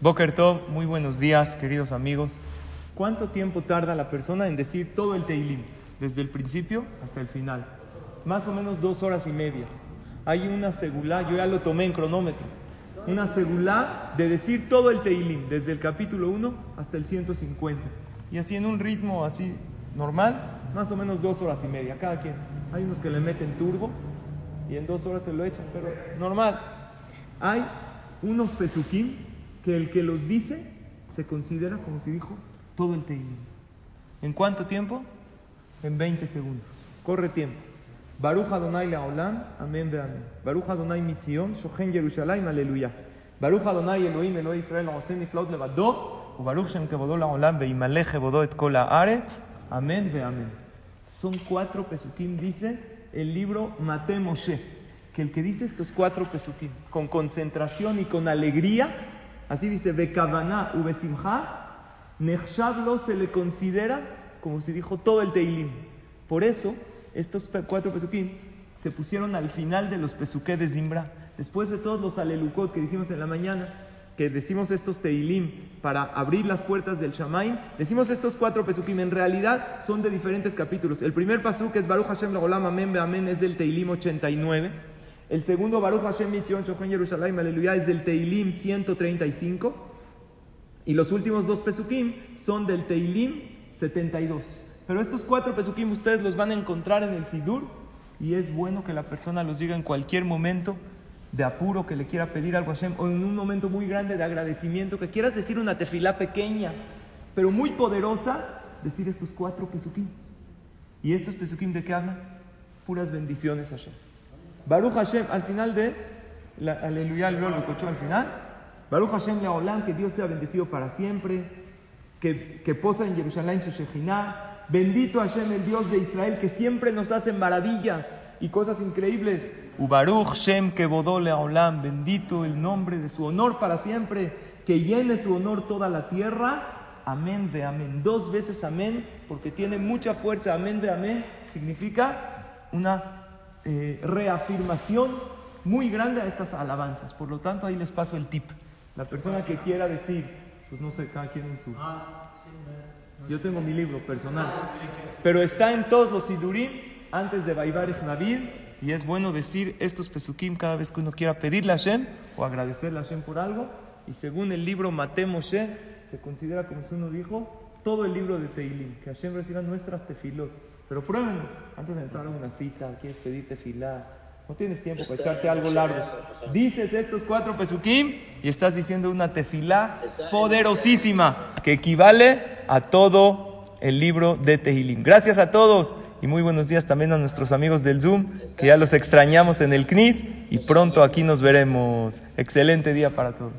Boker Tov, muy buenos días, queridos amigos. ¿Cuánto tiempo tarda la persona en decir todo el Teilim, desde el principio hasta el final? Más o menos dos horas y media. Hay una segulá, yo ya lo tomé en cronómetro, una segulá de decir todo el Teilim, desde el capítulo 1 hasta el 150. Y así en un ritmo así normal, más o menos dos horas y media, cada quien. Hay unos que le meten turbo y en dos horas se lo echan, pero normal. Hay unos pesuquín que el que los dice se considera como si dijo todo el Teilim. ¿En cuánto tiempo? En 20 segundos. Corre tiempo. Baruch Adonai Leolam, amén ve amén. Baruch Adonai Mitzion, Shochen Yerushalayim, aleluya. Baruch Adonai Elohim, Elohim Israel, Osen Niflaot Levado, Baruch Shem Kebodó Leolam, Veimale Kebodó et Kol Haaretz, amén ve amén. Son cuatro pesukim, dice el libro Mate Moshe, que el que dice estos cuatro pesukim con concentración y con alegría, así dice, Bekavaná u Besimha, Nechshavlo se le considera como si dijo todo el Teilim. Por eso, estos cuatro pesukim se pusieron al final de los pesuqué de Zimbra. Después de todos los alelukot que dijimos en la mañana, que decimos estos teilim para abrir las puertas del Shamaim, decimos estos cuatro pesukim, en realidad son de diferentes capítulos. El primer pasuk es Baruch Hashem Lagolam Amén Amén, es del teilim 89. El segundo Baruch Hashem Mitzion Shochen Yerushalayim Aleluya es del teilim 135. Y los últimos dos pesukim son del teilim 72. Pero estos cuatro pesukim ustedes los van a encontrar en el Sidur y es bueno que la persona los diga en cualquier momento de apuro que le quiera pedir algo a Hashem o en un momento muy grande de agradecimiento, que quieras decir una tefilá pequeña, pero muy poderosa, decir estos cuatro pesukim. ¿Y estos pesukim de qué hablan? Puras bendiciones a Hashem. Baruch Hashem, al final de, la, aleluya, lo escuchó al final. Baruch Hashem Leolam, que Dios sea bendecido para siempre, que, que posa en Jerusalén su Shejinah. Bendito Hashem, el Dios de Israel, que siempre nos hace maravillas y cosas increíbles. Ubaruch Shem Kebodole Olam, bendito el nombre de su honor para siempre, que llene su honor toda la tierra. Amén de amén. Dos veces amén, porque tiene mucha fuerza. Amén de amén significa una eh, reafirmación muy grande a estas alabanzas. Por lo tanto, ahí les paso el tip. La persona que quiera decir, pues no sé, cada quien en su. Yo tengo mi libro personal, pero está en todos los sidurim antes de Baibar Navid. Y es bueno decir estos pesukim cada vez que uno quiera pedirle a Hashem o agradecerle a Hashem por algo. Y según el libro Mate Moshe, se considera como si uno dijo todo el libro de Teilim, que Hashem reciba nuestras tefilot. Pero pruébenlo, antes de entrar a una cita, quieres pedir tefilá, no tienes tiempo para echarte algo largo. Dices estos cuatro pesukim y estás diciendo una tefilá poderosísima que equivale a todo el libro de Tehilim. Gracias a todos y muy buenos días también a nuestros amigos del Zoom, que ya los extrañamos en el CNIS y pronto aquí nos veremos. Excelente día para todos.